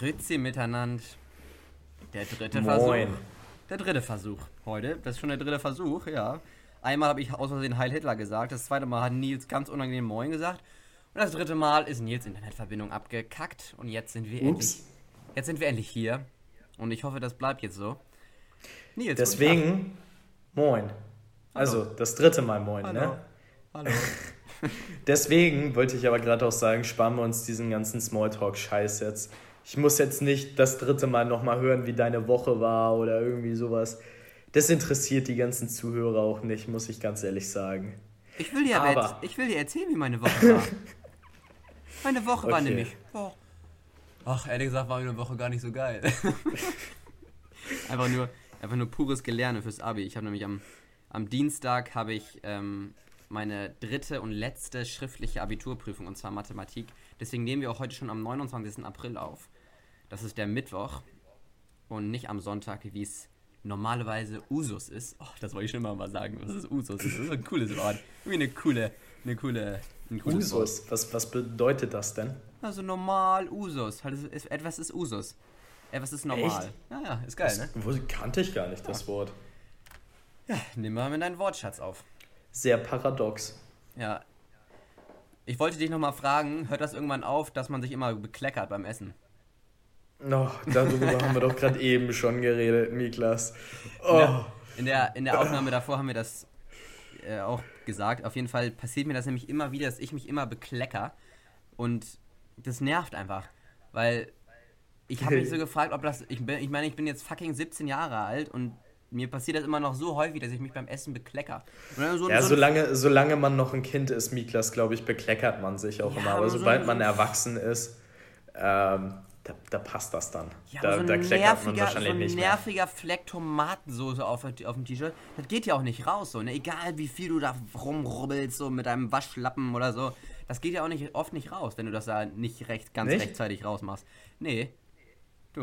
Grüezi miteinander. Der dritte Moin. Versuch. Der dritte Versuch heute. Das ist schon der dritte Versuch, ja. Einmal habe ich aus Versehen Heil Hitler gesagt, das zweite Mal hat Nils ganz unangenehm Moin gesagt. Und das dritte Mal ist Nils Internetverbindung abgekackt. Und jetzt sind wir endlich. Ups. Jetzt sind wir endlich hier. Und ich hoffe, das bleibt jetzt so. Nils. Deswegen, moin. Also, das dritte Mal moin, Hallo. ne? Hallo. Deswegen wollte ich aber gerade auch sagen, sparen wir uns diesen ganzen Smalltalk-Scheiß jetzt. Ich muss jetzt nicht das dritte Mal nochmal hören, wie deine Woche war oder irgendwie sowas. Das interessiert die ganzen Zuhörer auch nicht, muss ich ganz ehrlich sagen. Ich will dir aber Aber- jetzt, ich will dir erzählen, wie meine Woche war. meine Woche war Okay. nämlich. Oh. Ach, ehrlich gesagt war meine Woche gar nicht so geil. einfach nur, einfach nur pures Gelerne fürs Abi. Ich habe nämlich am, am Dienstag habe ich ähm, meine dritte und letzte schriftliche Abiturprüfung und zwar Mathematik. Deswegen nehmen wir auch heute schon am 29. April auf. Das ist der Mittwoch und nicht am Sonntag, wie es normalerweise Usus ist. Oh, das wollte ich schon immer mal sagen, was ist Usus? Das ist ein cooles Wort. Irgendwie eine coole, eine coole, ein cooles Wort. Usus, was, was bedeutet das denn? Also normal Usus. Halt, etwas ist Usus. Etwas ist normal. Echt? Ja, ja, ist geil, ne? Wo, kannte ich gar nicht, das Wort. Nimm mal mit deinen Wortschatz auf. Sehr paradox. Ja. Ich wollte dich nochmal fragen, hört das irgendwann auf, dass man sich immer bekleckert beim Essen? Oh, darüber haben wir doch gerade eben schon geredet, Miklas. In Oh, der, in der, in der Aufnahme davor haben wir das äh, auch gesagt. Auf jeden Fall passiert mir das nämlich immer wieder, dass ich mich immer beklecker. Und das nervt einfach. Weil ich habe mich so gefragt, ob das. Ich, bin, ich meine, ich bin jetzt fucking 17 Jahre alt und mir passiert das immer noch so häufig, dass ich mich beim Essen beklecker. So, Ja, so solange, solange man noch ein Kind ist, Miklas, glaube ich, bekleckert man sich auch Ja, immer. aber Aber so sobald ein- man erwachsen ist, ähm, da, da passt das dann. Ja, da so da kleckert man nerviger, so wahrscheinlich ein nicht mehr. nerviger Fleck Tomatensoße auf, auf dem T-Shirt, das geht ja auch nicht raus, so, ne? Egal wie viel du da rumrubbelst, so mit deinem Waschlappen oder so. Das geht ja auch nicht, oft nicht raus, wenn du das da nicht recht, ganz Nicht? rechtzeitig rausmachst. Nee.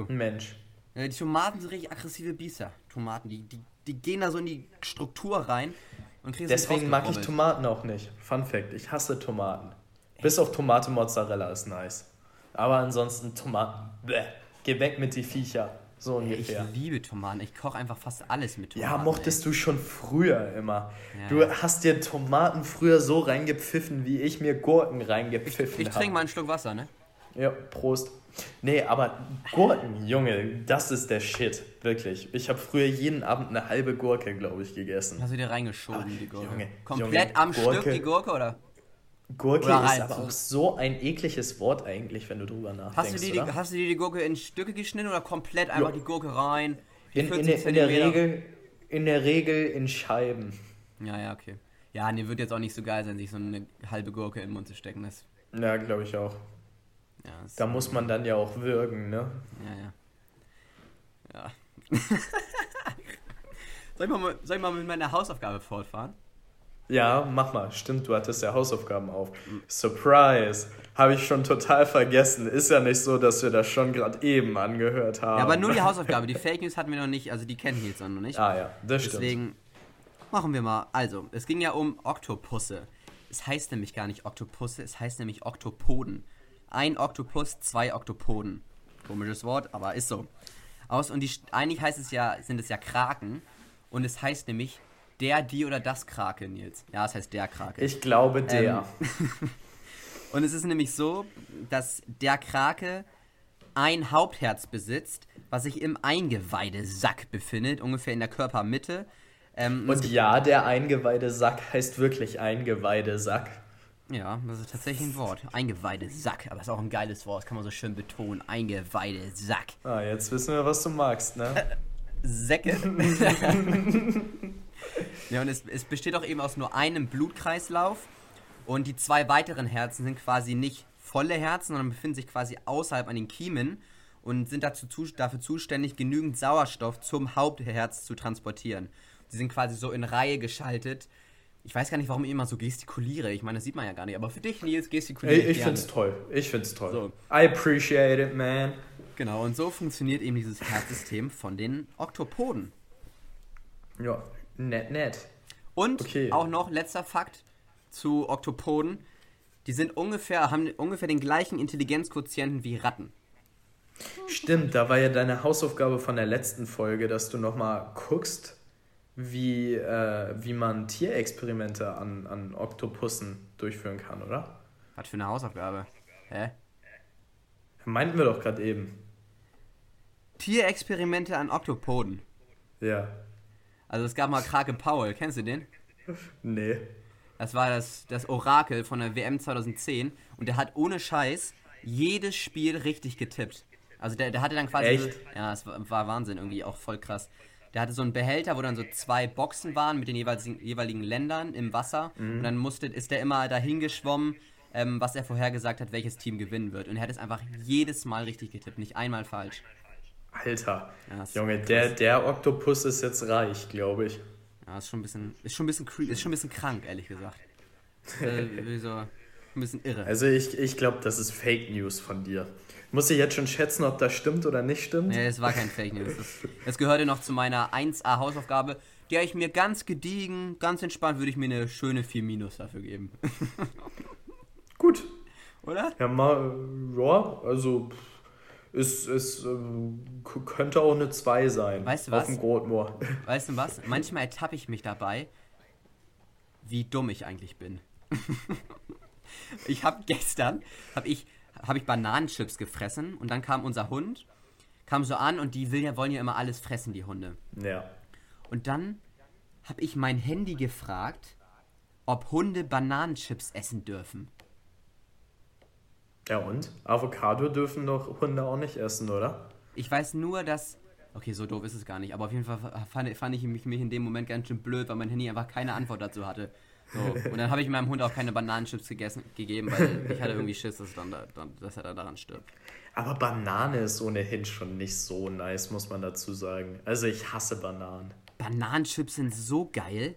Mensch. Äh, Die Tomaten sind richtig aggressive Biester. Tomaten, die, die, die gehen da so in die Struktur rein und nicht Deswegen mag ich. Tomaten auch nicht. Fun Fact, ich hasse Tomaten. Bis auf Tomate Mozzarella ist nice. Aber ansonsten Tomaten. Bäh. Geh weg mit die Viecher. So Ich ungefähr. liebe Tomaten. Ich koche einfach fast alles mit Tomaten. Ja, mochtest du schon früher immer. Ja, du hast dir Tomaten früher so reingepfiffen, wie ich mir Gurken reingepfiffen Ich habe. trinke mal einen Schluck Wasser, ne? Ja, Prost. Nee, aber Gurken, Junge, das ist der Shit. Wirklich. Ich habe früher jeden Abend eine halbe Gurke, glaube ich, gegessen. Hast du dir reingeschoben, die Gurke? Junge, Komplett Junge, am Gurke- Stück die Gurke, oder? Gurke Oder ist rein aber so. auch so ein ekliges Wort eigentlich, wenn du drüber nachdenkst. Hast du, dir die, hast du dir die Gurke in Stücke geschnitten oder komplett einfach Ja. die Gurke rein? Die in, in, 40 der- in, der? Regel, in der Regel in Scheiben. Ja, ja, okay. Ja, nee, wird jetzt auch nicht so geil sein, sich so eine halbe Gurke in den Mund zu stecken. Das, Ja, glaube ich auch. Ja, Da muss man dann ja auch würgen, ne? ja, ja. Ja. soll, ich mal, soll ich mal mit meiner Hausaufgabe fortfahren? Ja, mach mal. Stimmt, du hattest ja Hausaufgaben auf. Surprise! Habe ich schon total vergessen. Ist ja nicht so, dass wir das schon gerade eben angehört haben. Ja, aber nur die Hausaufgabe. Die Fake News hatten wir noch nicht, also die kennen Nils noch nicht. Ah ja, das stimmt. Deswegen machen wir mal. Also, es ging ja um Oktopusse. Es heißt nämlich gar nicht Oktopusse, es heißt nämlich Oktopoden. Ein Oktopus, zwei Oktopoden. Komisches Wort, aber ist so. Aus und die eigentlich heißt es ja, sind es ja Kraken und es heißt nämlich der, die oder das Krake, Nils. Ja, es heißt der Krake. Ich glaube der. Und es ist nämlich so, dass der Krake ein Hauptherz besitzt, was sich im Eingeweidesack befindet, ungefähr in der Körpermitte. Ähm, Und ja, der Eingeweidesack heißt wirklich Eingeweidesack. Ja, das ist tatsächlich ein Wort. Eingeweidesack, aber ist auch ein geiles Wort, das kann man so schön betonen. Eingeweidesack. Ah, jetzt wissen wir, was du magst, ne? Säcke. ja, und es, es besteht auch eben aus nur einem Blutkreislauf. Und die zwei weiteren Herzen sind quasi nicht volle Herzen, sondern befinden sich quasi außerhalb an den Kiemen und sind dazu, zu- dafür zuständig, genügend Sauerstoff zum Hauptherz zu transportieren. Sie sind quasi so in Reihe geschaltet. Ich weiß gar nicht, warum ich immer so gestikuliere. Ich meine, das sieht man ja gar nicht. Aber für dich, Nils, gestikuliere Ich, ich gerne. find's toll. Ich find's toll. So. I appreciate it, man. Genau, und so funktioniert eben dieses Herzsystem von den Oktopoden. Ja, nett, nett. Und Okay. auch noch letzter Fakt zu Oktopoden. Die sind ungefähr, haben ungefähr den gleichen Intelligenzquotienten wie Ratten. Stimmt, da war ja deine Hausaufgabe von der letzten Folge, dass du nochmal guckst, wie, äh, wie man Tierexperimente an, an Oktopussen durchführen kann, oder? Was für eine Hausaufgabe? Hä? Meinten wir doch gerade eben. Tierexperimente an Oktopoden. Ja. Also es gab mal Krake Paul, kennst du den? Nee. Das war das, das Orakel von der WM 2010 und der hat ohne Scheiß jedes Spiel richtig getippt. Also der, der hatte dann quasi. Echt? So, ja, es war, war Wahnsinn, irgendwie auch voll krass. Der hatte so einen Behälter, wo dann so zwei Boxen waren mit den jeweiligen, jeweiligen Ländern im Wasser. Und dann musste, ist der immer dahin geschwommen, ähm, was er vorhergesagt hat, welches Team gewinnen wird. Und er hat es einfach jedes Mal richtig getippt, nicht einmal falsch. Alter. Ja, Junge, der, der Oktopus ist jetzt reich, glaube ich. Ja, ist schon ein bisschen, ist schon ein bisschen, ist schon ein bisschen krank, ehrlich gesagt. äh, so, ein bisschen irre. Also ich, ich glaube, das ist Fake News von dir. Muss ich jetzt schon schätzen, ob das stimmt oder nicht stimmt? Nee, es war kein Fake News. Es, es gehörte noch zu meiner 1A Hausaufgabe, der ich mir ganz gediegen, ganz entspannt, würde ich mir eine schöne 4 Minus dafür geben. Gut. Oder? Ja, mal, ja, also ist, ähm, k- könnte auch eine 2 sein. Weißt du Auf was? dem Grotmoor. Weißt du was? Manchmal ertappe ich mich dabei, wie dumm ich eigentlich bin. ich habe gestern, habe ich, hab ich Bananenchips gefressen und dann kam unser Hund, kam so an und die will ja, wollen ja immer alles fressen, die Hunde. Ja. Und dann habe ich mein Handy gefragt, ob Hunde Bananenchips essen dürfen. Ja und? Avocado dürfen doch Hunde auch nicht essen, oder? Ich weiß nur, dass. Okay, so doof ist es gar nicht, aber auf jeden Fall fand, fand ich mich, mich in dem Moment ganz schön blöd, weil mein Handy einfach keine Antwort dazu hatte. So. Und dann habe ich meinem Hund auch keine Bananenchips gegessen, gegeben, weil ich hatte irgendwie Schiss, dass, dann, da- dann, dass er da daran stirbt. Aber Banane ist ohnehin schon nicht so nice, muss man dazu sagen. Also ich hasse Bananen. Bananenchips sind so geil.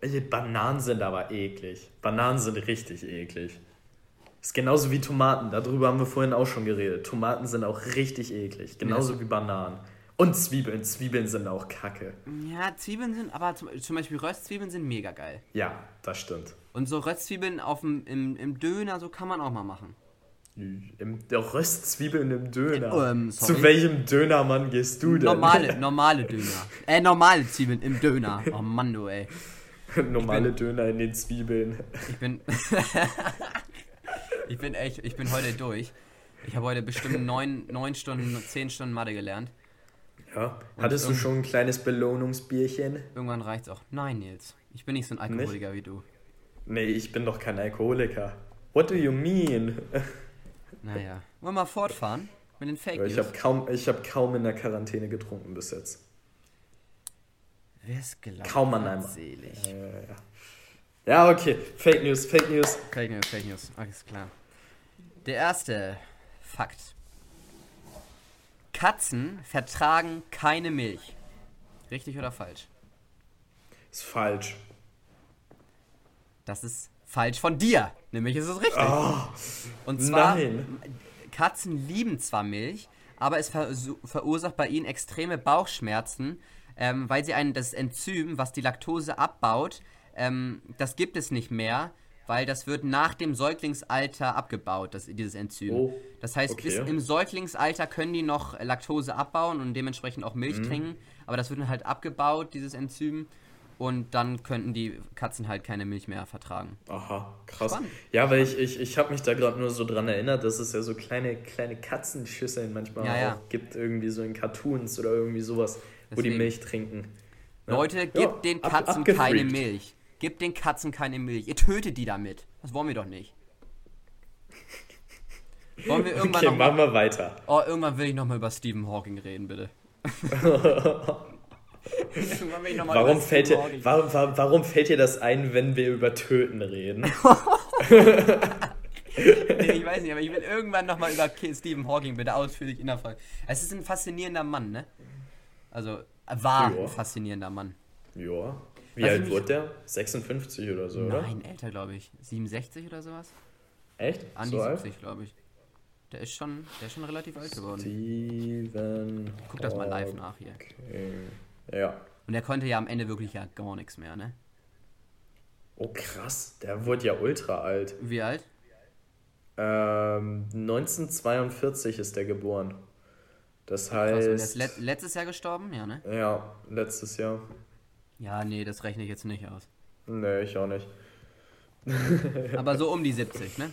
Äh, Bananen sind aber eklig. Bananen sind richtig eklig. Ist genauso wie Tomaten, darüber haben wir vorhin auch schon geredet. Tomaten sind auch richtig eklig, genauso wie Bananen. Und Zwiebeln, Zwiebeln sind auch kacke. Ja, Zwiebeln sind, aber zum, zum Beispiel Röstzwiebeln sind mega geil. Ja, das stimmt. Und so Röstzwiebeln auf dem, im, im Döner, so kann man auch mal machen. Im, Röstzwiebeln im Döner. Ähm. Zu welchem Dönermann gehst du denn? Normale, normale Döner. Äh, normale Zwiebeln im Döner. Oh Mann, du ey. Normale Döner in den Zwiebeln. Ich bin. ich bin echt, ich bin heute durch. Ich habe heute bestimmt neun, neun Stunden, zehn Stunden Mathe gelernt. Ja. Hattest du irgend- schon ein kleines Belohnungsbierchen? Irgendwann reicht's auch. Nein, Nils. Ich bin nicht so ein Alkoholiker wie du. Nee, ich bin doch kein Alkoholiker. What do you mean? Naja. Wollen wir mal fortfahren mit den Fake Ich News? habe kaum, ich hab kaum in der Quarantäne getrunken bis jetzt. Wer ist gelaufen? Kaum an einem. Selig. Äh, ja. ja, okay. Fake News, Fake News. Fake News, Fake News. Alles klar. Der erste Fakt. Katzen vertragen keine Milch. Richtig oder falsch? Ist falsch. Das ist falsch von dir. Nämlich ist es richtig. Oh, Und zwar, nein. Katzen lieben zwar Milch, aber es versu- verursacht bei ihnen extreme Bauchschmerzen, ähm, weil sie ein, das Enzym, was die Laktose abbaut, ähm, das gibt es nicht mehr, weil das wird nach dem Säuglingsalter abgebaut, das, dieses Enzym. Oh, das heißt, okay. bis im Säuglingsalter können die noch Laktose abbauen und dementsprechend auch Mhm. Milch trinken, aber das wird dann halt abgebaut, dieses Enzym, und dann könnten die Katzen halt keine Milch mehr vertragen. Aha, krass. Spannend. Ja, weil ich, ich, ich habe mich da gerade nur so dran erinnert, dass es ja so kleine, kleine Katzenschüsseln manchmal Ja, ja. auch gibt, irgendwie so in Cartoons oder irgendwie sowas, wo die Deswegen. Milch trinken. Ja. Leute, gebt den ab- Katzen keine abgefreakt. Milch. Gebt den Katzen keine Milch. Ihr tötet die damit. Das wollen wir doch nicht. Wollen wir irgendwann Okay, noch machen mal, wir weiter. Oh, irgendwann will ich noch mal über Stephen Hawking reden, bitte. irgendwann will ich noch mal Warum über fällt, Stephen dir, Hawking- warum, warum, warum fällt dir das ein, wenn wir über Töten reden? Nee, ich weiß nicht, aber ich will irgendwann noch mal über Stephen Hawking bitte ausführlich in der Folge. Es ist ein faszinierender Mann, ne? Also, war Ja. ein faszinierender Mann. ja. Wie Was alt wurde der? 56 oder so, oder? Nein, älter, glaube ich. 67 oder sowas? Echt? An so die alt? 70, glaube ich. Der ist schon, der ist schon relativ alt geworden. Steven. Guck das mal live nach hier. Hawking. Ja. Und er konnte ja am Ende wirklich ja gar nichts mehr, ne? Oh krass, der wurde ja ultra alt. Wie alt? Ähm, 1942 ist der geboren. Das heißt. Krass, ist let letztes Jahr gestorben? Ja, ne? Ja, letztes Jahr. Ja, nee, das rechne ich jetzt nicht aus. Nee, ich auch nicht. Aber so um die 70, ne?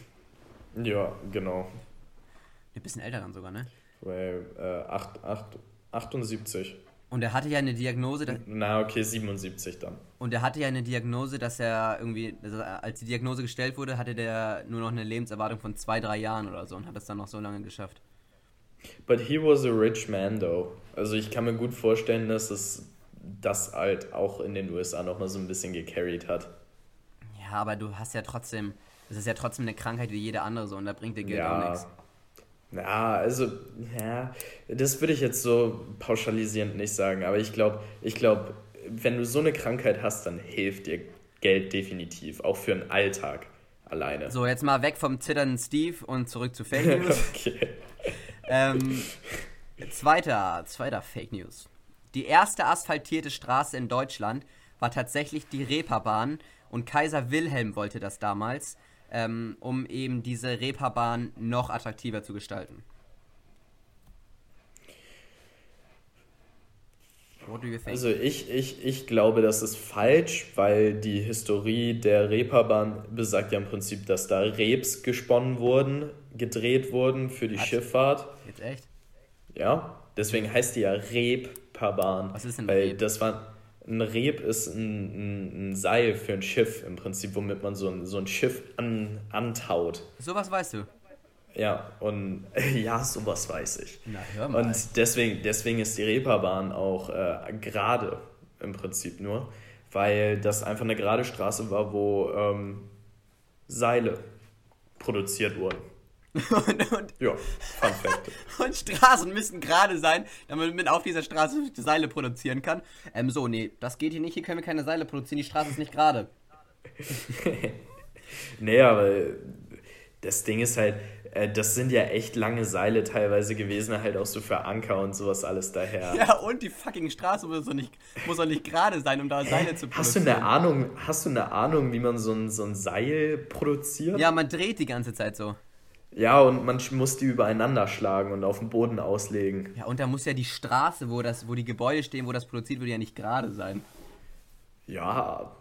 Ja, genau. Ein bisschen älter dann sogar, ne? Weil, äh, 8, 8, 78. Und er hatte ja eine Diagnose. Na, okay, 77 dann. Und er hatte ja eine Diagnose, dass er irgendwie, also als die Diagnose gestellt wurde, hatte der nur noch eine Lebenserwartung von zwei, drei Jahren oder so und hat es dann noch so lange geschafft. But he was a rich man, though. Also ich kann mir gut vorstellen, dass es das halt auch in den USA noch mal so ein bisschen gecarried hat. Ja, aber du hast ja trotzdem, es ist ja trotzdem eine Krankheit wie jede andere so und da bringt dir Geld ja. auch nichts. Ja, also, ja, das würde ich jetzt so pauschalisierend nicht sagen, aber ich glaube, ich glaube, wenn du so eine Krankheit hast, dann hilft dir Geld definitiv, auch für den Alltag alleine. So, jetzt mal weg vom zitternden Steve und zurück zu Fake News. okay. ähm, zweiter, zweiter Fake News. Die erste asphaltierte Straße in Deutschland war tatsächlich die Reeperbahn und Kaiser Wilhelm wollte das damals ähm, um eben diese Reeperbahn noch attraktiver zu gestalten. Also ich, ich, ich glaube, das ist falsch, weil die Historie der Reeperbahn besagt ja im Prinzip, dass da Rebs gesponnen wurden, gedreht wurden für die Was? Schifffahrt. Jetzt echt? Ja, deswegen heißt die ja Reeperbahn. Was ist denn weil Reb? Das war, ein Reb ist ein, ein, ein, Seil für ein Schiff im Prinzip, womit man so ein, so ein Schiff an, antaut. Sowas weißt du. Ja, und ja, sowas weiß ich. Na, hör mal. Und deswegen, deswegen ist die Reeperbahn auch äh, gerade im Prinzip nur, weil das einfach eine gerade Straße war, wo ähm, Seile produziert wurden. Und, und, ja, und Straßen müssen gerade sein, damit man auf dieser Straße Seile produzieren kann. Ähm, so, nee, das geht hier nicht, hier können wir keine Seile produzieren, die Straße ist nicht gerade. nee, aber das Ding ist halt, äh, das sind ja echt lange Seile teilweise gewesen, halt auch so für Anker und sowas alles daher. Ja, und die fucking Straße muss doch nicht, muss doch nicht gerade sein, um da Seile zu produzieren. Hast du eine Ahnung, hast du eine Ahnung, wie man so ein, so ein Seil produziert? Ja, man dreht die ganze Zeit so. Ja, und man muss die übereinander schlagen und auf dem Boden auslegen. Ja, und da muss ja die Straße, wo, das, wo die Gebäude stehen, wo das produziert wird, ja nicht gerade sein. Ja.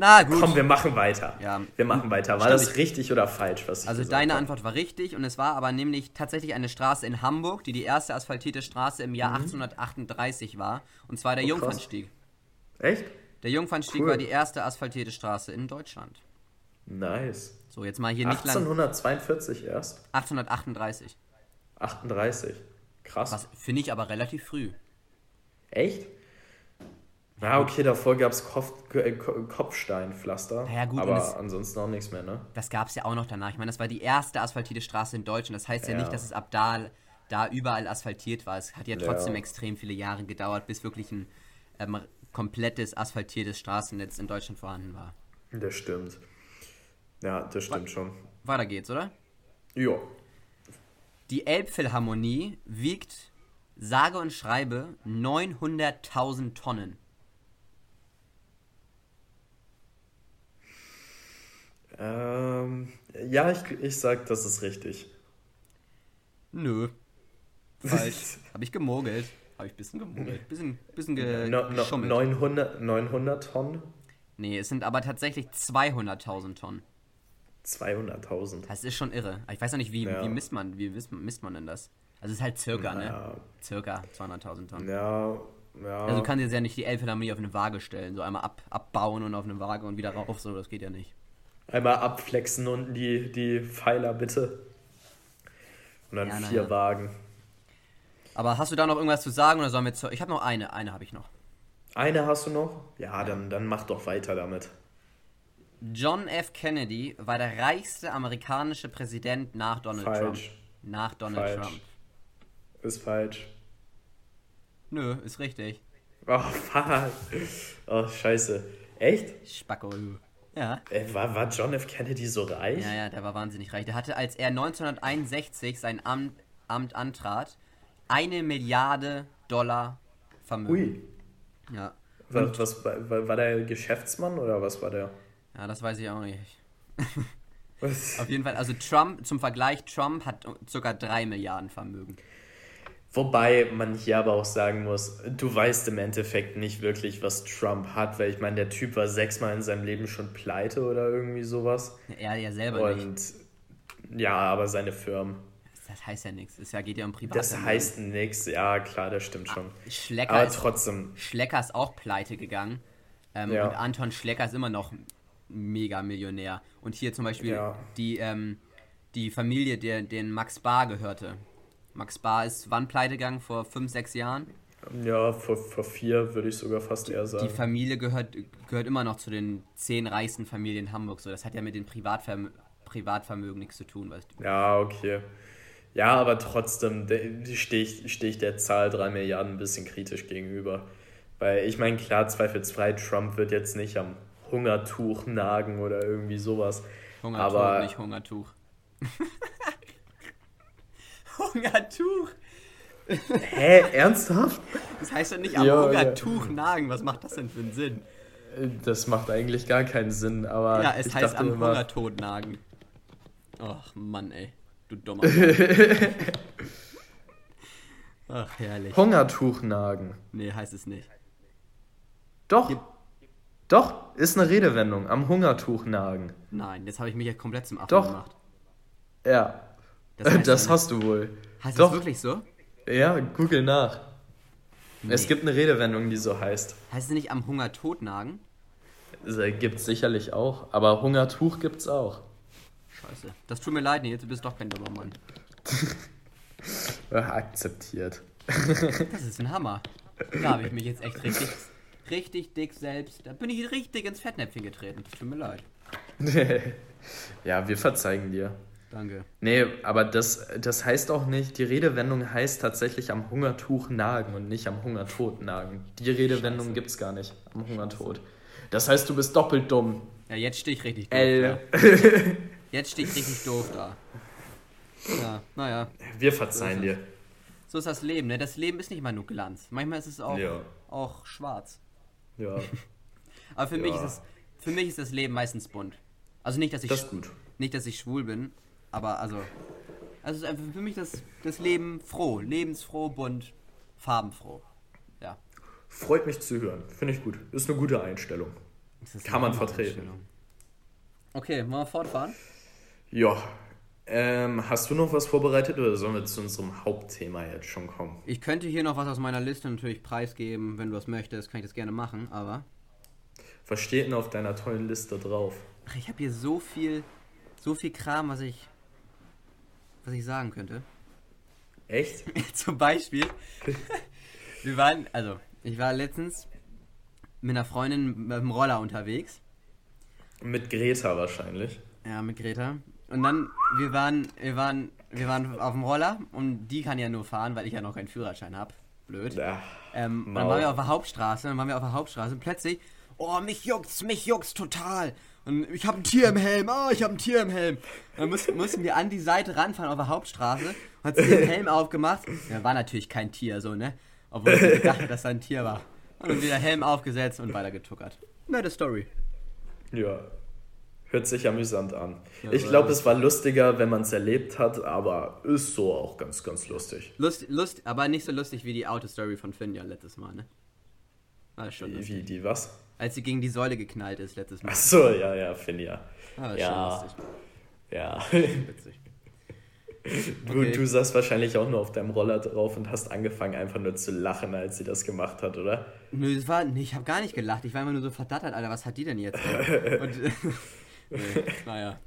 Na gut. Komm, wir machen weiter. Ja. Wir machen weiter. War Stimmt. das richtig oder falsch, was ich Also deine habe? Antwort war richtig und es war aber nämlich tatsächlich eine Straße in Hamburg, die die erste asphaltierte Straße im Jahr mhm. 1838 war. Und zwar der oh, Jungfernstieg. Echt? Der Jungfernstieg cool. war die erste asphaltierte Straße in Deutschland. Nice. So, jetzt mal hier 1842 nicht 1842 erst? 1838. 38. Krass. Was finde ich aber relativ früh. Echt? Na, okay, davor gab es Kopf, äh, Kopfsteinpflaster. Ja, gut, aber es, ansonsten auch nichts mehr, ne? Das gab es ja auch noch danach. Ich meine, das war die erste asphaltierte Straße in Deutschland. Das heißt ja, ja nicht, dass es ab da, da überall asphaltiert war. Es hat ja trotzdem ja. extrem viele Jahre gedauert, bis wirklich ein ähm, komplettes asphaltiertes Straßennetz in Deutschland vorhanden war. Das stimmt. Ja, das stimmt We schon. Weiter geht's, oder? Ja. Die Elbphilharmonie wiegt sage und schreibe 900.000 Tonnen. Ähm, ja, ich, ich sag, das ist richtig. Nö. Falsch. Hab ich gemogelt. Hab ich ein bisschen gemogelt. Bisschen, bisschen ge no, no, 900, 900 Tonnen? Nee, es sind aber tatsächlich 200.000 Tonnen. 200.000. Das ist schon irre. Ich weiß noch nicht, wie, ja. wie, misst, man, wie misst, misst man denn das? Also es ist halt circa, ne? ja. ne? Circa 200.000 Tonnen. Ja, ja. Also du kannst jetzt ja nicht die Elfenarmee auf eine Waage stellen, so einmal ab, abbauen und auf eine Waage und wieder rauf, so, das geht ja nicht. Einmal abflexen und die, die Pfeiler bitte. Und dann ja, vier ja. Wagen. Aber hast du da noch irgendwas zu sagen oder sollen wir zu... Ich habe noch eine, eine habe ich noch. Eine hast du noch? Ja, dann, dann mach doch weiter damit. John F. Kennedy war der reichste amerikanische Präsident nach Donald falsch. Trump. Nach Donald falsch. Trump. Ist falsch. Nö, ist richtig. Oh, fuck. Oh, scheiße. Echt? Spacko. Ja. Äh, war, war John F. Kennedy so reich? Ja, ja, der war wahnsinnig reich. Der hatte, als er 1961 sein Amt, Amt antrat, eine Milliarde Dollar Vermögen. Ui. Ja. Was, was, war, war der Geschäftsmann oder was war der? Ja, das weiß ich auch nicht. Was? Auf jeden Fall, also Trump, zum Vergleich, Trump hat ca. 3 Milliarden Vermögen. Wobei man hier aber auch sagen muss, du weißt im Endeffekt nicht wirklich, was Trump hat, weil ich meine, der Typ war sechsmal in seinem Leben schon pleite oder irgendwie sowas. Er ja selber Und nicht. ja, aber seine Firmen. Das heißt ja nichts. Es geht ja um Privat. Das heißt nichts, ja klar, das stimmt schon. Schlecker aber trotzdem. Schlecker ist auch pleite gegangen. Ähm, ja. Und Anton Schlecker ist immer noch mega Millionär. Und hier zum Beispiel ja. die, ähm, die Familie, der den Max Bar gehörte. Max Bar ist wann pleite gegangen? Vor fünf, sechs Jahren? Ja, vor, vor vier würde ich sogar fast eher sagen. Die Familie gehört, gehört immer noch zu den zehn reichsten Familien Hamburgs. So, das hat ja mit dem Privatvermö Privatvermögen nichts zu tun, weißt du. Ja, okay. Ja, aber trotzdem stehe ich, steh ich der Zahl 3 Milliarden ein bisschen kritisch gegenüber. Weil ich meine, klar, zweifelsfrei, Trump wird jetzt nicht am Hungertuch nagen oder irgendwie sowas. Hungertuch, aber, nicht Hungertuch. Hungertuch. Hä, ernsthaft? Das heißt doch nicht am ja, Hungertuch ja. nagen. Was macht das denn für einen Sinn? Das macht eigentlich gar keinen Sinn, aber. Ja, es heißt am immer, Hungertod nagen. Ach Mann, ey. Du dummer. Ach, herrlich. Hungertuch nagen. Nee, heißt es nicht. Doch. Gib Doch, ist eine Redewendung. Am Hungertuch nagen. Nein, jetzt habe ich mich ja komplett zum Affen Doch. gemacht. Ja. Das, heißt das hast du wohl. Heißt Doch. das wirklich so? Ja, google nach. Nee. Es gibt eine Redewendung, die so heißt. Heißt es nicht am Hungertod nagen? Gibt es sicherlich auch, aber Hungertuch gibt's auch. Scheiße. Das tut mir leid, nee, du bist doch kein dummer Mann. Akzeptiert. Das ist ein Hammer. Da habe ich mich jetzt echt richtig, richtig dick selbst. Da bin ich richtig ins Fettnäpfchen getreten. Tut mir leid. ja, wir verzeihen dir. Danke. Nee, aber das, das heißt auch nicht, die Redewendung heißt tatsächlich am Hungertuch nagen und nicht am Hungertod nagen. Die Redewendung gibt es gar nicht, am Hungertod. Das heißt, du bist doppelt dumm. Ja, jetzt stehe ich richtig doof. L. Da. Jetzt stehe ich richtig doof da. Ja, naja. Wir verzeihen so dir. So ist das Leben, ne? Das Leben ist nicht immer nur Glanz. Manchmal ist es auch, ja. auch schwarz. Ja. Aber für, ja. Mich ist es, für mich ist das Leben meistens bunt. Also nicht, dass ich, das nicht, dass ich schwul bin, aber also, also ist einfach für mich das, das Leben froh, lebensfroh, bunt, farbenfroh. Ja. Freut mich zu hören. Finde ich gut. Ist eine gute Einstellung. Kann man vertreten. Okay, wollen wir fortfahren? Ja. Ähm, hast du noch was vorbereitet oder sollen wir zu unserem Hauptthema jetzt schon kommen? Ich könnte hier noch was aus meiner Liste natürlich preisgeben, wenn du das möchtest, kann ich das gerne machen, aber. Was steht denn auf deiner tollen Liste drauf? Ach, ich habe hier so viel, so viel Kram, was ich was ich sagen könnte. Echt? Zum Beispiel, wir waren, also, ich war letztens mit einer Freundin mit dem Roller unterwegs. Mit Greta wahrscheinlich. Ja, mit Greta. Und dann, wir waren, wir waren, wir waren auf dem Roller und die kann ja nur fahren, weil ich ja noch keinen Führerschein habe. Blöd. Ja, ähm, dann waren wir auf der Hauptstraße, dann waren wir auf der Straße und plötzlich, oh, mich juckt's, mich juckt's total. Und ich habe ein Tier im Helm, oh, ich habe ein Tier im Helm. Dann mussten, mussten wir an die Seite ranfahren auf der Hauptstraße, hat sie den Helm aufgemacht. Ja, war natürlich kein Tier, so, ne? Obwohl ich dachte, dass da ein Tier war. Und dann wieder Helm aufgesetzt und weiter getuckert. Nette Story. Ja, hört sich amüsant an. Ja, ich glaube, es war lustiger, wenn man es erlebt hat, aber ist so auch ganz, ganz lustig. Lust, lust, aber nicht so lustig wie die Autostory von Finja letztes Mal, ne? War schon lustig. Wie, die was? Als sie gegen die Säule geknallt ist letztes Mal. Ach so, ja, ja, Finja. Ah, ja. Ja. Witzig. Du, okay. du saßt wahrscheinlich auch nur auf deinem Roller drauf und hast angefangen einfach nur zu lachen, als sie das gemacht hat, oder? Nö, das war, ich habe gar nicht gelacht. Ich war immer nur so verdattert, Alter, was hat die denn jetzt? und, nee, naja.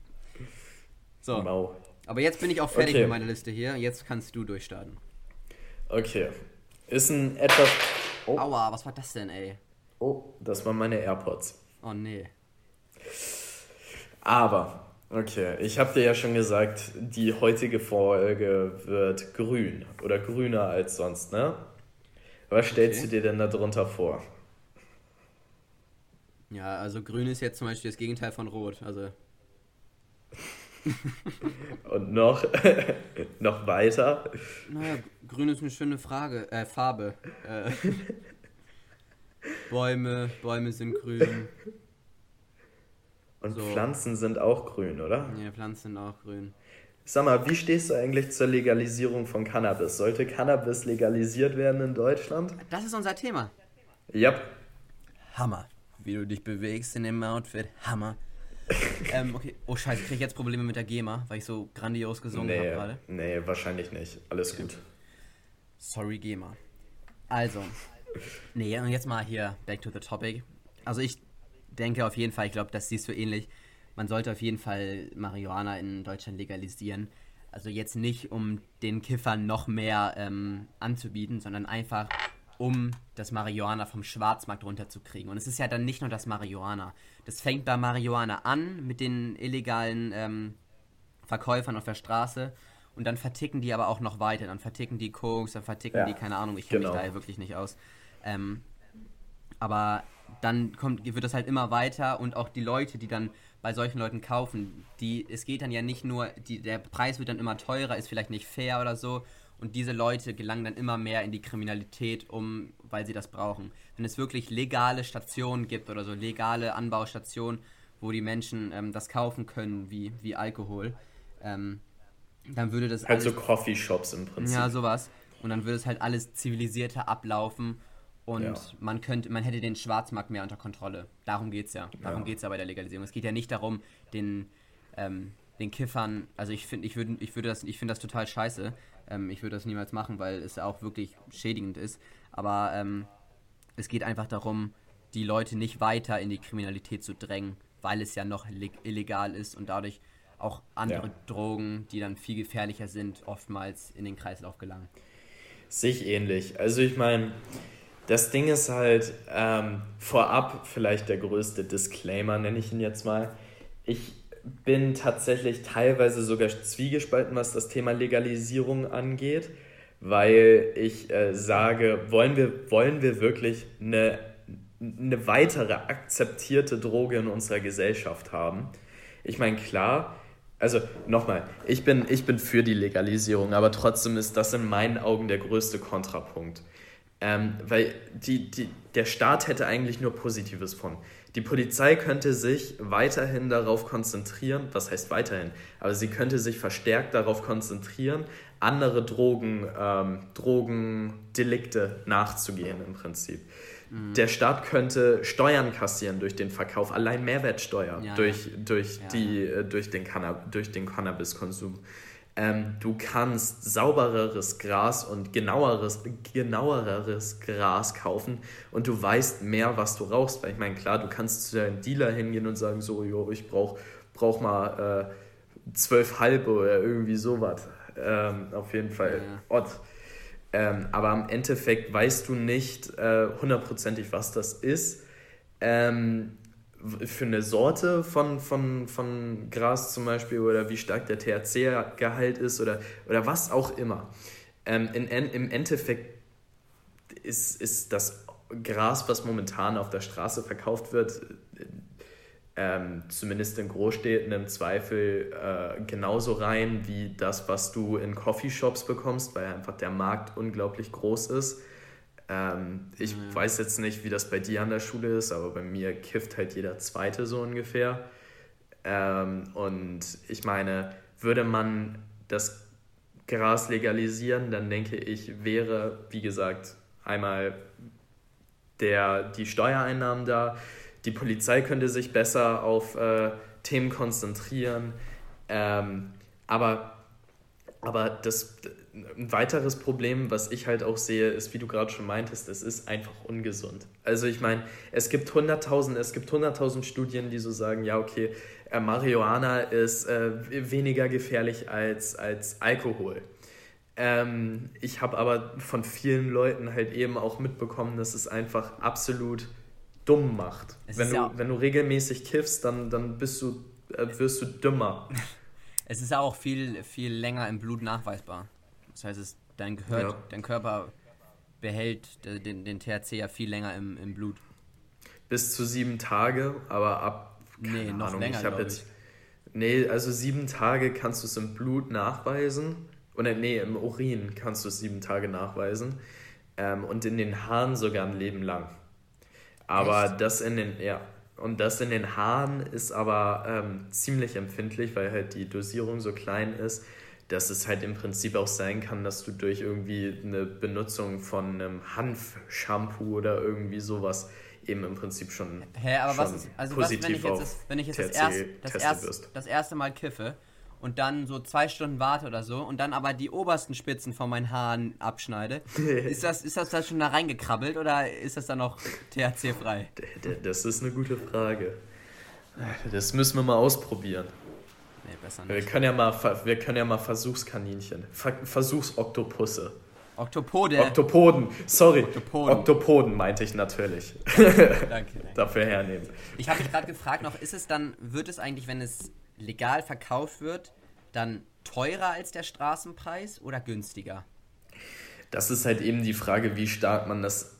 So. Mau. Aber jetzt bin ich auch fertig okay. mit meiner Liste hier. Jetzt kannst du durchstarten. Okay. Ist ein etwas. Oh. Aua, was war das denn, ey? Oh, das waren meine AirPods. Oh nee. Aber, okay, ich habe dir ja schon gesagt, die heutige Folge wird grün oder grüner als sonst, ne? Was stellst okay. du dir denn darunter vor? Ja, also grün ist jetzt zum Beispiel das Gegenteil von rot, also. Und noch, noch weiter? Naja, grün ist eine schöne Frage, äh, Farbe. Äh. Bäume, Bäume sind grün. Und so. Pflanzen sind auch grün, oder? Ja, Pflanzen sind auch grün. Sag mal, wie stehst du eigentlich zur Legalisierung von Cannabis? Sollte Cannabis legalisiert werden in Deutschland? Das ist unser Thema. Yep. Hammer. Wie du dich bewegst in dem Outfit. Hammer. ähm, okay. Oh scheiße, krieg ich jetzt Probleme mit der GEMA, weil ich so grandios gesungen nee, habe gerade? Nee, wahrscheinlich nicht. Alles gut. Sorry, GEMA. Also. Nee, und jetzt mal hier back to the topic. Also ich denke auf jeden Fall, ich glaube, das siehst du ähnlich. Man sollte auf jeden Fall Marihuana in Deutschland legalisieren. Also jetzt nicht, um den Kiffern noch mehr ähm, anzubieten, sondern einfach, um das Marihuana vom Schwarzmarkt runterzukriegen. Und es ist ja dann nicht nur das Marihuana. Das fängt bei Marihuana an mit den illegalen ähm, Verkäufern auf der Straße und dann verticken die aber auch noch weiter. Dann verticken die Koks, dann verticken ja, die, keine Ahnung, ich kenne genau. mich da wirklich nicht aus. Ähm, aber dann kommt, wird das halt immer weiter und auch die Leute, die dann bei solchen Leuten kaufen, die, es geht dann ja nicht nur, die, der Preis wird dann immer teurer, ist vielleicht nicht fair oder so. Und diese Leute gelangen dann immer mehr in die Kriminalität, um, weil sie das brauchen. Wenn es wirklich legale Stationen gibt oder so legale Anbaustationen, wo die Menschen ähm, das kaufen können, wie, wie Alkohol, ähm, dann würde das. Halt alles, so Coffeeshops im Prinzip. Ja, sowas. Und dann würde es halt alles zivilisierter ablaufen und ja. man könnte, man hätte den Schwarzmarkt mehr unter Kontrolle. Darum geht es ja. Darum ja. geht es ja bei der Legalisierung. Es geht ja nicht darum, den, ähm, den Kiffern, also ich finde, ich würde, ich würde das, ich finde das total scheiße. Ähm, ich würde das niemals machen, weil es auch wirklich schädigend ist. Aber ähm, es geht einfach darum, die Leute nicht weiter in die Kriminalität zu drängen, weil es ja noch illegal ist und dadurch auch andere ja. Drogen, die dann viel gefährlicher sind, oftmals in den Kreislauf gelangen. Sich ähnlich. Also ich meine, das Ding ist halt ähm, vorab vielleicht der größte Disclaimer, nenne ich ihn jetzt mal. Ich bin tatsächlich teilweise sogar zwiegespalten, was das Thema Legalisierung angeht, weil ich äh, sage, wollen wir, wollen wir wirklich eine, eine weitere akzeptierte Droge in unserer Gesellschaft haben? Ich meine, klar, also nochmal, ich bin, ich bin für die Legalisierung, aber trotzdem ist das in meinen Augen der größte Kontrapunkt. Ähm, weil die, die, der Staat hätte eigentlich nur Positives von. Die Polizei könnte sich weiterhin darauf konzentrieren, was heißt weiterhin, aber sie könnte sich verstärkt darauf konzentrieren, andere Drogen, ähm, Drogendelikte nachzugehen im Prinzip. Mhm. Der Staat könnte Steuern kassieren durch den Verkauf, allein Mehrwertsteuer ja, durch, durch, ja. Die, äh, durch den, durch den Cannabiskonsum. Ähm, du kannst saubereres Gras und genaueres, genaueres Gras kaufen und du weißt mehr, was du rauchst. Weil ich meine, klar, du kannst zu deinem Dealer hingehen und sagen, so, jo, ich brauch, brauch mal äh, zwölf halbe oder irgendwie sowas. Ähm, auf jeden Fall ja. Ähm, aber im Endeffekt weißt du nicht äh, hundertprozentig, äh, was das ist. Ähm, für eine Sorte von, von, von Gras zum Beispiel oder wie stark der THC-Gehalt ist oder, oder was auch immer. Ähm, in, Im Endeffekt ist, ist das Gras, was momentan auf der Straße verkauft wird, ähm, zumindest in Großstädten im Zweifel äh, genauso rein wie das, was du in Coffeeshops bekommst, weil einfach der Markt unglaublich groß ist. Ähm, ich mhm. weiß jetzt nicht, wie das bei dir an der Schule ist, aber bei mir kifft halt jeder Zweite so ungefähr. Ähm, und ich meine, würde man das Gras legalisieren, dann denke ich, wäre, wie gesagt, einmal der, die Steuereinnahmen da, die Polizei könnte sich besser auf äh, Themen konzentrieren, ähm, aber, aber das, ein weiteres Problem, was ich halt auch sehe, ist, wie du gerade schon meintest, es ist einfach ungesund. Also ich meine, es gibt hunderttausend, es gibt hunderttausend Studien, die so sagen, ja okay, äh, Marihuana ist äh, weniger gefährlich als, als Alkohol. Ähm, ich habe aber von vielen Leuten halt eben auch mitbekommen, dass es einfach absolut dumm macht. wenn du, ja wenn du regelmäßig kiffst, dann, dann bist du, äh, wirst du dümmer. Es ist ja auch viel, viel länger im Blut nachweisbar. Das heißt, es, dein, Gehör, ja. dein Körper behält den, den THC ja viel länger im, im Blut. Bis zu sieben Tage, aber ab. Nee, noch Ahnung, länger. Ich habe jetzt. Nee, also sieben Tage kannst du es im Blut nachweisen. Oder nee, im Urin kannst du es sieben Tage nachweisen. Ähm, und in den Haaren sogar ein Leben lang. Aber Echt? das in den. Ja. Und das in den Haaren ist aber ähm, ziemlich empfindlich, weil halt die Dosierung so klein ist, dass es halt im Prinzip auch sein kann, dass du durch irgendwie eine Benutzung von einem Hanf-Shampoo oder irgendwie sowas eben im Prinzip schon, Hä, aber schon was ist, also was, wenn ich jetzt, das, wenn ich jetzt das, erst, das, erst, das erste Mal kiffe und dann so zwei Stunden warte oder so und dann aber die obersten Spitzen von meinen Haaren abschneide, ist das, ist das da schon da reingekrabbelt oder ist das dann noch THC-frei? Das ist eine gute Frage. Das müssen wir mal ausprobieren. Nee, besser nicht. Wir können ja mal, wir können ja mal Versuchskaninchen, Versuchsoktopusse. Oktopode. Oktopoden, sorry. Oktopoden. Oktopoden meinte ich natürlich. Danke. danke. Dafür hernehmen. Ich habe mich gerade gefragt noch, ist es dann, wird es eigentlich, wenn es legal verkauft wird, dann teurer als der Straßenpreis oder günstiger? Das ist halt eben die Frage, wie stark man das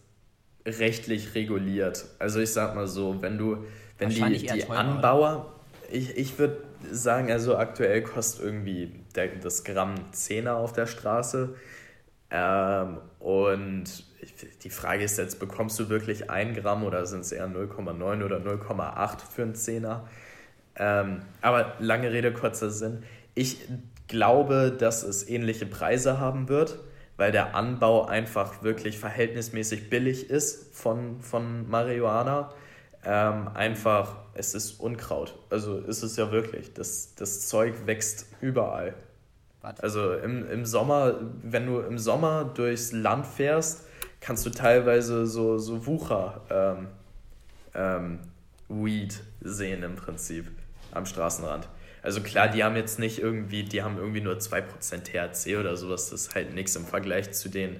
rechtlich reguliert. Also ich sag mal so, wenn du, wenn die, die Anbauer, ich, ich würde sagen, also aktuell kostet irgendwie der, das Gramm Zehner auf der Straße. Ähm, und die Frage ist jetzt, bekommst du wirklich ein Gramm oder sind es eher 0,9 oder 0,8 für einen Zehner? Ähm, aber lange Rede, kurzer Sinn. Ich glaube, dass es ähnliche Preise haben wird, weil der Anbau einfach wirklich verhältnismäßig billig ist von, von Marihuana. Ähm, einfach, es ist Unkraut. Also ist es ja wirklich. Das, das Zeug wächst überall. Warte. Also im, im Sommer, wenn du im Sommer durchs Land fährst, kannst du teilweise so, so Wucher ähm, ähm, Weed sehen im Prinzip am Straßenrand. Also klar, die haben jetzt nicht irgendwie, die haben irgendwie nur 2% THC oder sowas, das ist halt nichts im Vergleich zu den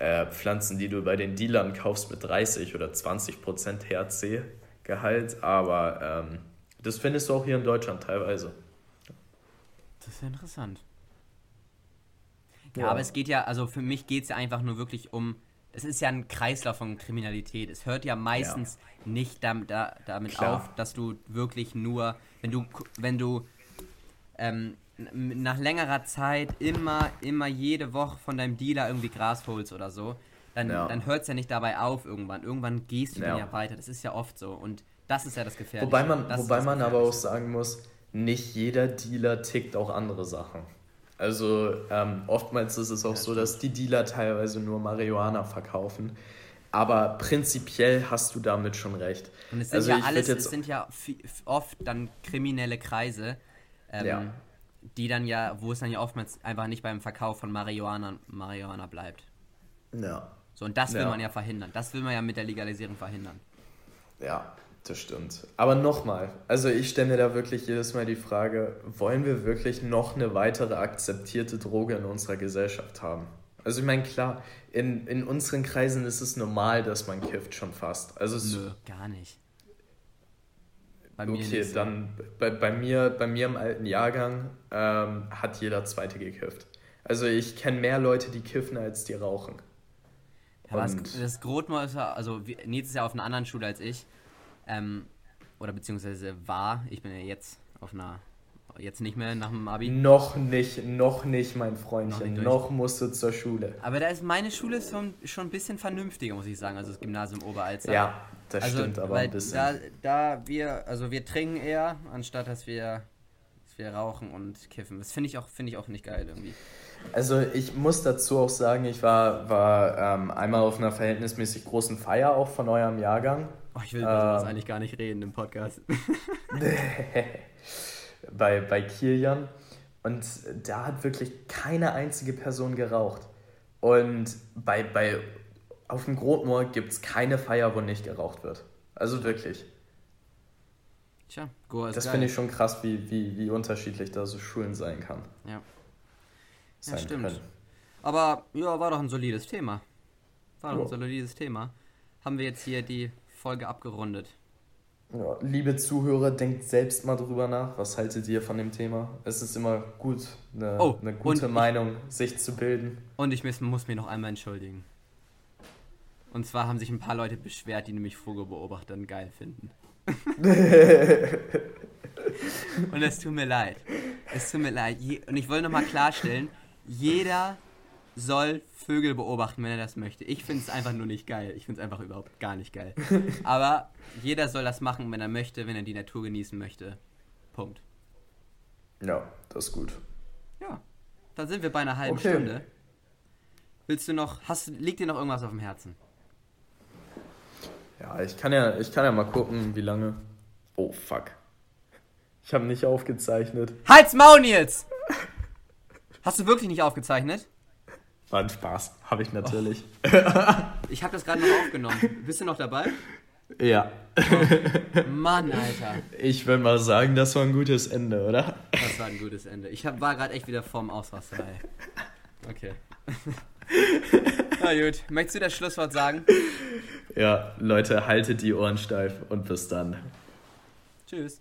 äh, Pflanzen, die du bei den Dealern kaufst mit 30 oder 20% THC-Gehalt, aber ähm, das findest du auch hier in Deutschland teilweise. Das ist ja interessant. Ja, ja, aber es geht ja, also für mich geht es ja einfach nur wirklich um, es ist ja ein Kreislauf von Kriminalität. Es hört ja meistens ja. nicht damit, da, damit auf, dass du wirklich nur, wenn du, wenn du ähm, nach längerer Zeit immer, immer jede Woche von deinem Dealer irgendwie Gras holst oder so, dann, ja. dann hört es ja nicht dabei auf irgendwann. Irgendwann gehst du ja. dann ja weiter. Das ist ja oft so. Und das ist ja das Gefährliche. Wobei man, wobei man aber auch sagen muss, nicht jeder Dealer tickt auch andere Sachen. Also ähm, oftmals ist es auch so, dass die Dealer teilweise nur Marihuana verkaufen. Aber prinzipiell hast du damit schon recht. Und es sind also ja alles, es sind ja oft dann kriminelle Kreise, ähm, ja. Die dann ja, wo es dann ja oftmals einfach nicht beim Verkauf von Marihuana, Marihuana bleibt. Ja. So, und das will ja. man ja verhindern. Das will man ja mit der Legalisierung verhindern. Ja, das stimmt. Aber nochmal, also ich stelle mir da wirklich jedes Mal die Frage, wollen wir wirklich noch eine weitere akzeptierte Droge in unserer Gesellschaft haben? Also ich meine, klar, in, in unseren Kreisen ist es normal, dass man kifft schon fast. Also Nö, gar nicht. Bei mir okay, dann bei, bei, mir, bei mir im alten Jahrgang ähm, hat jeder Zweite gekifft. Also ich kenne mehr Leute, die kiffen, als die rauchen. Ja, das, das Grotmo ist ja, also Nils ist ja auf einer anderen Schule als ich. Ähm, oder beziehungsweise war, ich bin ja jetzt auf einer, jetzt nicht mehr nach dem Abi. Noch nicht, noch nicht, mein Freundchen. Noch, noch musst du zur Schule. Aber da ist meine Schule schon, schon ein bisschen vernünftiger, muss ich sagen, also das Gymnasium Oberalzer. Ja, das also, stimmt aber ein bisschen. Da, da wir, also wir trinken eher, anstatt dass wir, dass wir rauchen und kiffen. Das finde ich, auch, find ich auch nicht geil irgendwie. Also ich muss dazu auch sagen, ich war, war ähm, einmal auf einer verhältnismäßig großen Feier auch von eurem Jahrgang. Oh, ich will über ähm, sowas eigentlich gar nicht reden im Podcast. bei, bei Kilian. Und da hat wirklich keine einzige Person geraucht. Und bei, bei auf dem Grotmoor gibt es keine Feier, wo nicht geraucht wird. Also wirklich. Tja, Goa ist Das finde ich schon krass, wie, wie, wie unterschiedlich da so Schulen sein kann. Ja. Sein ja, stimmt. Können. Aber ja, war doch ein solides Thema. War doch ein solides Thema. Haben wir jetzt hier die Folge abgerundet. Ja, liebe Zuhörer, denkt selbst mal drüber nach. Was haltet ihr von dem Thema? Es ist immer gut, eine, oh, eine gute Meinung ich, sich zu bilden. Und ich muss, muss mich noch einmal entschuldigen. Und zwar haben sich ein paar Leute beschwert, die nämlich Vogelbeobachtern geil finden. Und es tut mir leid. Es tut mir leid. Und ich wollte nochmal klarstellen, jeder, soll Vögel beobachten, wenn er das möchte. Ich finde es einfach nur nicht geil. Ich finde es einfach überhaupt gar nicht geil. Aber jeder soll das machen, wenn er möchte, wenn er die Natur genießen möchte. Punkt. Ja, das ist gut. Ja, dann sind wir bei einer halben okay. Stunde. Willst du noch, hast, liegt dir noch irgendwas auf dem Herzen? Ja, ich kann ja, ich kann ja mal gucken, wie lange. Oh, fuck. Ich habe nicht aufgezeichnet. Halt's Maul, Nils! Hast du wirklich nicht aufgezeichnet? War ein Spaß. Habe ich natürlich. Oh. Ich habe das gerade noch aufgenommen. Bist du noch dabei? Ja. Oh. Mann, Alter. Ich würde mal sagen, das war ein gutes Ende, oder? Das war ein gutes Ende. Ich hab, war gerade echt wieder vorm Ausraster. Okay. Na gut. Möchtest du das Schlusswort sagen? Ja, Leute, haltet die Ohren steif und bis dann. Tschüss.